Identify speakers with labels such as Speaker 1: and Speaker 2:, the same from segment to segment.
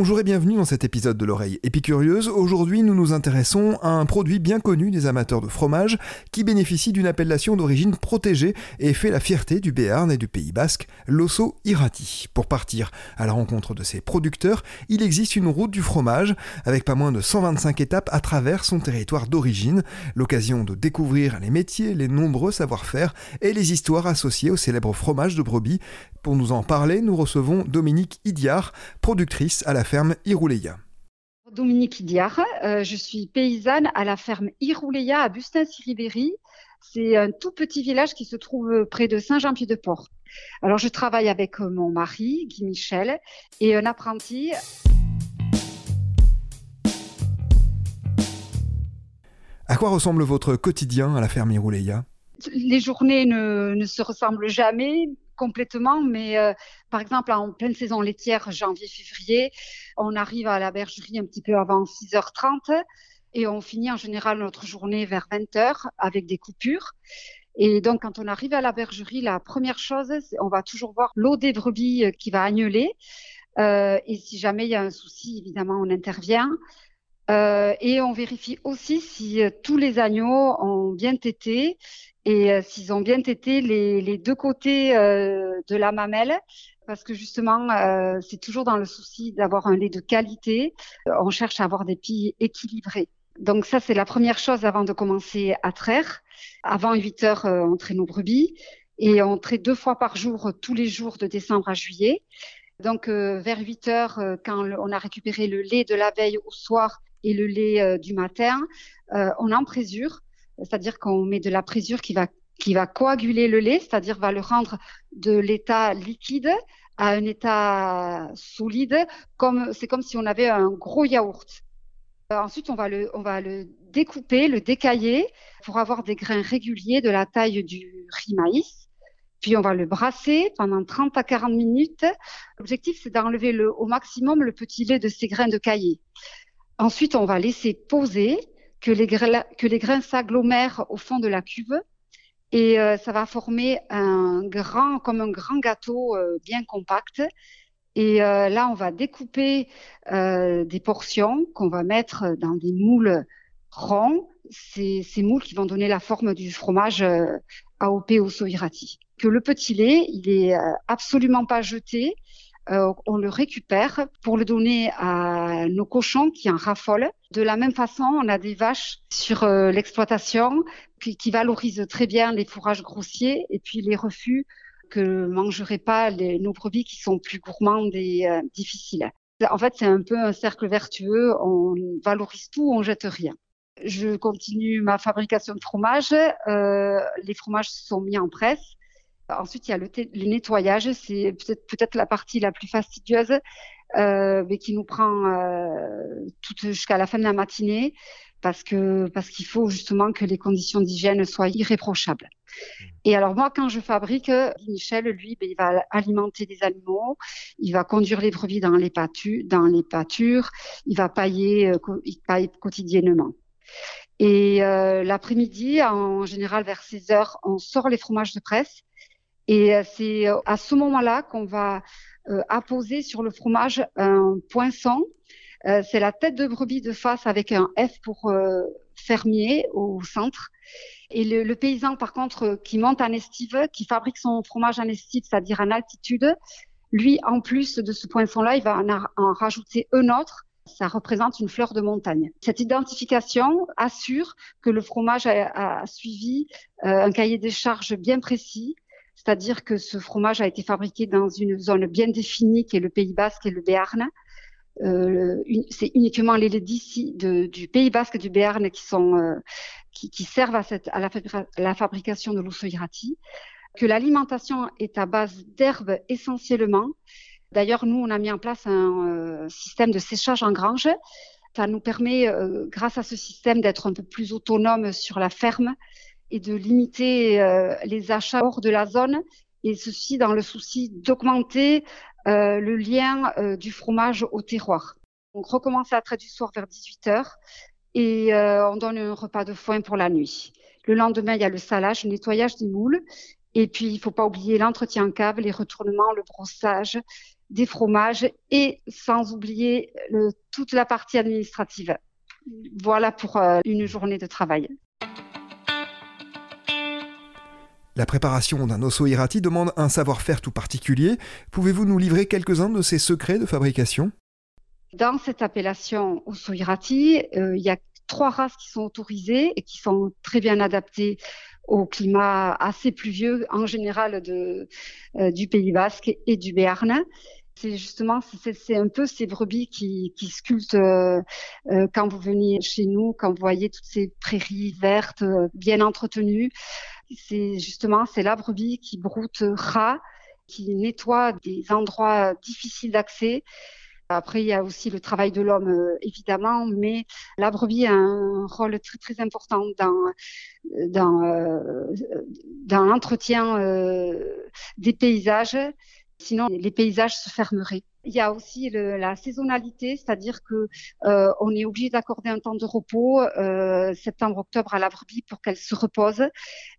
Speaker 1: Bonjour et bienvenue dans cet épisode de l'oreille épicurieuse. Aujourd'hui, nous nous intéressons à un produit bien connu des amateurs de fromage qui bénéficie d'une appellation d'origine protégée et fait la fierté du Béarn et du Pays Basque, l'osso irati. Pour partir à la rencontre de ses producteurs, il existe une route du fromage avec pas moins de 125 étapes à travers son territoire d'origine, l'occasion de découvrir les métiers, les nombreux savoir-faire et les histoires associées au célèbre fromage de brebis. Pour nous en parler, nous recevons Dominique Idiard, productrice à la ferme Irouleya.
Speaker 2: Dominique Idiard, euh, je suis paysanne à la ferme Irouleya à Bustin-Siribéry. C'est un tout petit village qui se trouve près de Saint-Jean-Pied-de-Port. Alors je travaille avec mon mari, Guy Michel, et un apprenti.
Speaker 1: À quoi ressemble votre quotidien à la ferme Irouleya
Speaker 2: Les journées ne, ne se ressemblent jamais complètement, mais euh, par exemple, en pleine saison laitière, janvier-février, on arrive à la bergerie un petit peu avant 6h30 et on finit en général notre journée vers 20h avec des coupures. Et donc, quand on arrive à la bergerie, la première chose, on va toujours voir l'eau des brebis euh, qui va agneler. Euh, et si jamais il y a un souci, évidemment, on intervient. Et on vérifie aussi si tous les agneaux ont bien tété et euh, s'ils ont bien tété les, les deux côtés de la mamelle, parce que justement, c'est toujours dans le souci d'avoir un lait de qualité. On cherche à avoir des pilles équilibrées. Donc ça, c'est la première chose avant de commencer à traire. Avant 8 heures, on traite nos brebis et on traite deux fois par jour, tous les jours de décembre à juillet. Donc vers 8 heures, quand on a récupéré le lait de la veille au soir, et le lait euh, du matin, euh, on en présure, c'est-à-dire qu'on met de la présure qui va qui va coaguler le lait, c'est-à-dire va le rendre de l'état liquide à un état solide, comme c'est comme si on avait un gros yaourt. Euh, ensuite, on va le on va le découper, le décailler pour avoir des grains réguliers de la taille du riz maïs. Puis on va le brasser pendant 30 à 40 minutes. L'objectif, c'est d'enlever le, au maximum le petit lait de ces grains de caillé. Ensuite, on va laisser poser, que les, que les grains s'agglomèrent au fond de la cuve. Et euh, ça va former un grand, comme un grand gâteau euh, bien compact. Et euh, là, on va découper des portions qu'on va mettre dans des moules ronds. C'est ces moules qui vont donner la forme du fromage AOP au soirati. Que le petit lait, il est absolument pas jeté. Euh, on le récupère pour le donner à nos cochons qui en raffolent. De la même façon, on a des vaches sur euh, l'exploitation qui, valorisent très bien les fourrages grossiers et puis les refus que mangeraient pas les, nos brebis qui sont plus gourmandes et euh, difficiles. En fait, c'est un peu un cercle vertueux. On valorise tout, on jette rien. Je continue ma fabrication de fromage. les fromages sont mis en presse. Ensuite, il y a le, nettoyage, c'est peut-être peut-être la partie la plus fastidieuse, euh, mais qui nous prend euh, jusqu'à la fin de la matinée, parce que parce qu'il faut justement que les conditions d'hygiène soient irréprochables. Mmh. Et alors moi, quand je fabrique, Michel, lui, ben, il va alimenter des animaux, il va conduire les brebis dans les pâtures, dans les pâtures, il va pailler, euh, il paille quotidiennement. Et euh, l'après-midi, en général vers 16 heures, on sort les fromages de presse et euh, c'est euh, à ce moment-là qu'on va euh, apposer sur le fromage un poinçon. c'est la tête de brebis de face avec un F pour fermier au centre. Et le, paysan, par contre, qui monte en estive, qui fabrique son fromage en estive, c'est-à-dire en altitude, lui, en plus de ce poinçon-là, il va en, rajouter un autre. Ça représente une fleur de montagne. Cette identification assure que le fromage a, suivi un cahier des charges bien précis, c'est-à-dire que ce fromage a été fabriqué dans une zone bien définie qui est le Pays Basque et le Béarn. Euh, c'est uniquement les laits du Pays Basque et du Béarn qui euh, servent à, la, fabrication de l'osoirati. Que l'alimentation est à base d'herbes essentiellement. D'ailleurs, nous, on a mis en place un euh, système de séchage en grange. Ça nous permet, grâce à ce système, d'être un peu plus autonome sur la ferme et de limiter euh, les achats hors de la zone, et ceci dans le souci d'augmenter euh, le lien euh, du fromage au terroir. Donc recommencer à traiter du soir vers 18h et on donne un repas de foin pour la nuit. Le lendemain, il y a le salage, le nettoyage des moules. Et puis, il faut pas oublier l'entretien en cave, les retournements, le brossage, des fromages et sans oublier toute la partie administrative. Voilà pour euh, une journée de travail.
Speaker 1: La préparation d'un osso irati demande un savoir-faire tout particulier. Pouvez-vous nous livrer quelques-uns de ces secrets de fabrication?
Speaker 2: Dans cette appellation osso irati, euh, il y a trois races qui sont autorisées et qui sont très bien adaptées au climat assez pluvieux en général euh, du Pays Basque et du Béarn. C'est justement, c'est un peu ces brebis qui, qui sculptent euh, quand vous venez chez nous, quand vous voyez toutes ces prairies vertes bien entretenues. C'est justement, c'est la brebis qui broute ras, qui nettoie des endroits difficiles d'accès après, il y a aussi le travail de l'homme, évidemment, mais la brebis a un rôle très important dans euh, l'entretien euh, des paysages. Sinon, les paysages se fermeraient. Il y a aussi la saisonnalité, c'est-à-dire que euh, on est obligé d'accorder un temps de repos euh, septembre-octobre à la brebis pour qu'elle se repose.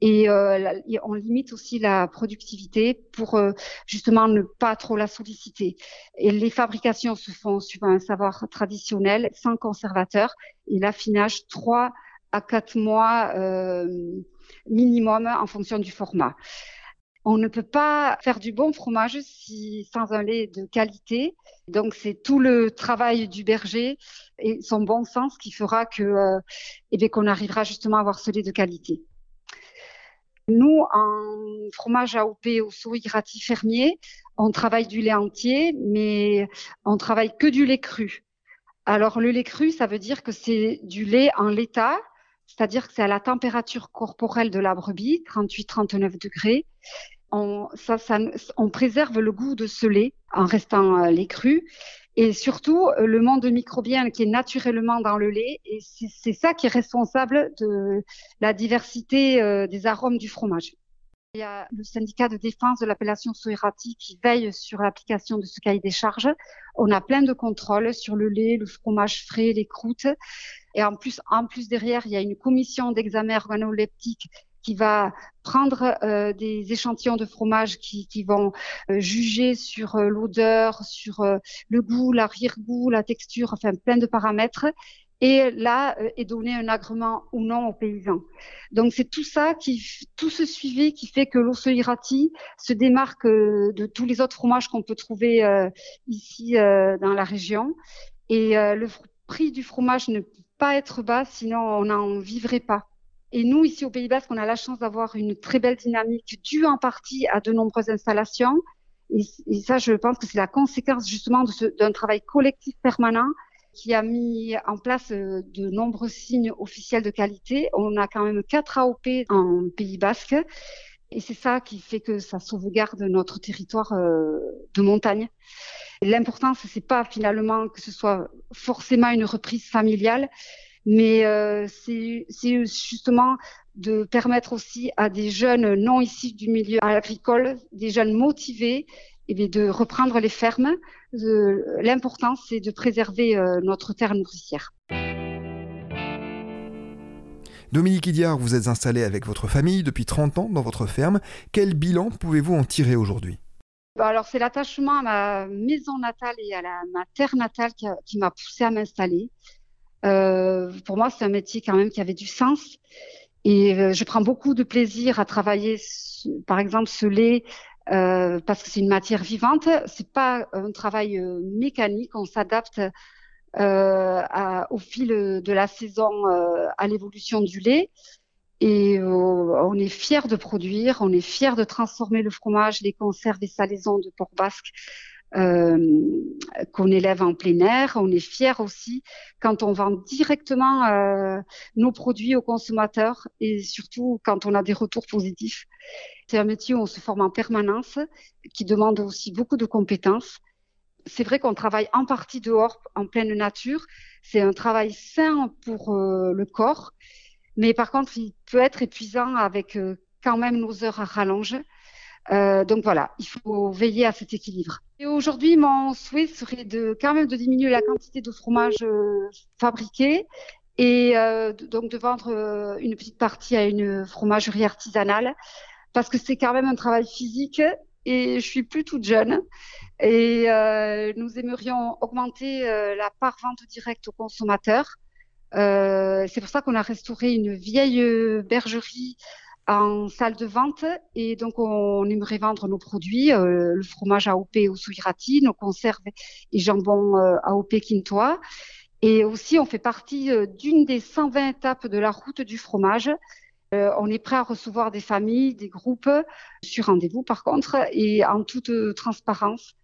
Speaker 2: Et, euh, on limite aussi la productivité pour euh, justement ne pas trop la solliciter. Et les fabrications se font suivant un savoir traditionnel, sans conservateur, et l'affinage trois à quatre mois minimum en fonction du format. On ne peut pas faire du bon fromage si, sans un lait de qualité. Donc c'est tout le travail du berger et son bon sens qui fera que euh, eh qu'on arrivera justement à avoir ce lait de qualité. Nous, en fromage AOP au souris grati fermier, on travaille du lait entier, mais on travaille que du lait cru. Alors le lait cru, ça veut dire que c'est du lait en l'état, c'est-à-dire que c'est à la température corporelle de la brebis, 38-39 degrés. On, préserve le goût de ce lait en restant euh, lait cru. Et surtout, euh, le monde microbien qui est naturellement dans le lait, et c'est ça qui est responsable de la diversité euh, des arômes du fromage. Il y a le syndicat de défense de l'appellation Soirati qui veille sur l'application de ce cahier des charges. On a plein de contrôles sur le lait, le fromage frais, les croûtes. Et en plus, en plus derrière, il y a une commission d'examen organoleptique qui va prendre euh, des échantillons de fromage qui, qui vont euh, juger sur euh, l'odeur, sur le goût, l'arrière-goût, la texture, enfin plein de paramètres. Et là est donné un agrément ou non aux paysans. Donc c'est tout ça qui, tout ce suivi qui fait que l'osso irati se démarque de tous les autres fromages qu'on peut trouver ici dans la région. Et le prix du fromage ne pas être bas, sinon on n'en vivrait pas. Et nous, ici au Pays Basque, on a la chance d'avoir une très belle dynamique due en partie à de nombreuses installations. Et, ça, je pense que c'est la conséquence justement d'un travail collectif permanent qui a mis en place euh, de nombreux signes officiels de qualité. On a quand même quatre AOP en Pays Basque. Et c'est ça qui fait que ça sauvegarde notre territoire euh, de montagne. L'important, c'est pas finalement que ce soit forcément une reprise familiale, mais euh, c'est justement de permettre aussi à des jeunes non issus du milieu agricole, des jeunes motivés, eh de reprendre les fermes. L'important, c'est de préserver euh, notre terre nourricière.
Speaker 1: Dominique Idiard, vous êtes installé avec votre famille depuis 30 ans dans votre ferme. Quel bilan pouvez-vous en tirer aujourd'hui?
Speaker 2: Bah, alors c'est l'attachement à ma maison natale et à ma terre natale qui m'a poussé à m'installer. Euh, pour moi, c'est un métier quand même qui avait du sens. Et euh, je prends beaucoup de plaisir à travailler, par exemple, ce lait, euh, parce que c'est une matière vivante. C'est pas un travail mécanique. On s'adapte au fil de la saison à l'évolution du lait. Et on est fier de produire, on est fier de transformer le fromage, les conserves et salaisons de Port Basque euh, qu'on élève en plein air. On est fier aussi quand on vend directement euh, nos produits aux consommateurs et surtout quand on a des retours positifs. C'est un métier où on se forme en permanence, qui demande aussi beaucoup de compétences. C'est vrai qu'on travaille en partie dehors, en pleine nature. C'est un travail sain pour euh, le corps, mais par contre, il peut être épuisant avec euh, quand même nos heures à rallonge. Euh, donc voilà, il faut veiller à cet équilibre. Et aujourd'hui, mon souhait serait de quand même de diminuer la quantité de fromage euh, fabriqué et euh, donc de vendre une petite partie à une fromagerie artisanale parce que c'est quand même un travail physique et je suis plus toute jeune. Et nous aimerions augmenter la part vente directe aux consommateurs. Euh, c'est pour ça qu'on a restauré une vieille bergerie en salle de vente et donc on aimerait vendre nos produits, le fromage AOP au souirati, nos conserves et jambon AOP quintois. Et aussi, on fait partie d'une des 120 étapes de la route du fromage euh, on est prêt à recevoir des familles, des groupes, sur rendez-vous par contre, et en toute transparence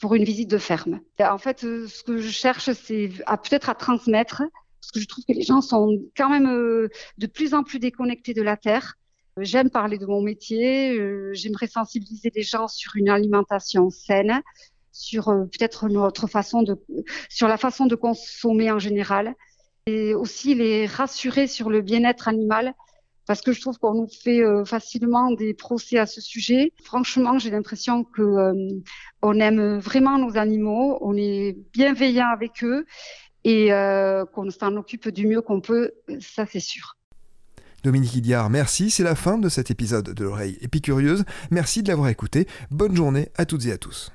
Speaker 2: pour, une visite de ferme. En fait, euh, ce que je cherche, c'est peut-être à transmettre, parce que je trouve que les gens sont quand même euh, de plus en plus déconnectés de la terre. J'aime parler de mon métier, j'aimerais sensibiliser les gens sur une alimentation saine, sur peut-être notre façon de, sur la façon de consommer en général, et aussi les rassurer sur le bien-être animal parce que je trouve qu'on nous fait euh, facilement des procès à ce sujet. Franchement, j'ai l'impression que euh, on aime vraiment nos animaux, on est bienveillant avec eux et euh, qu'on s'en occupe du mieux qu'on peut, ça c'est sûr.
Speaker 1: Dominique Idiard, merci, c'est la fin de cet épisode de l'oreille épicurieuse. Merci de l'avoir écouté. Bonne journée à toutes et à tous.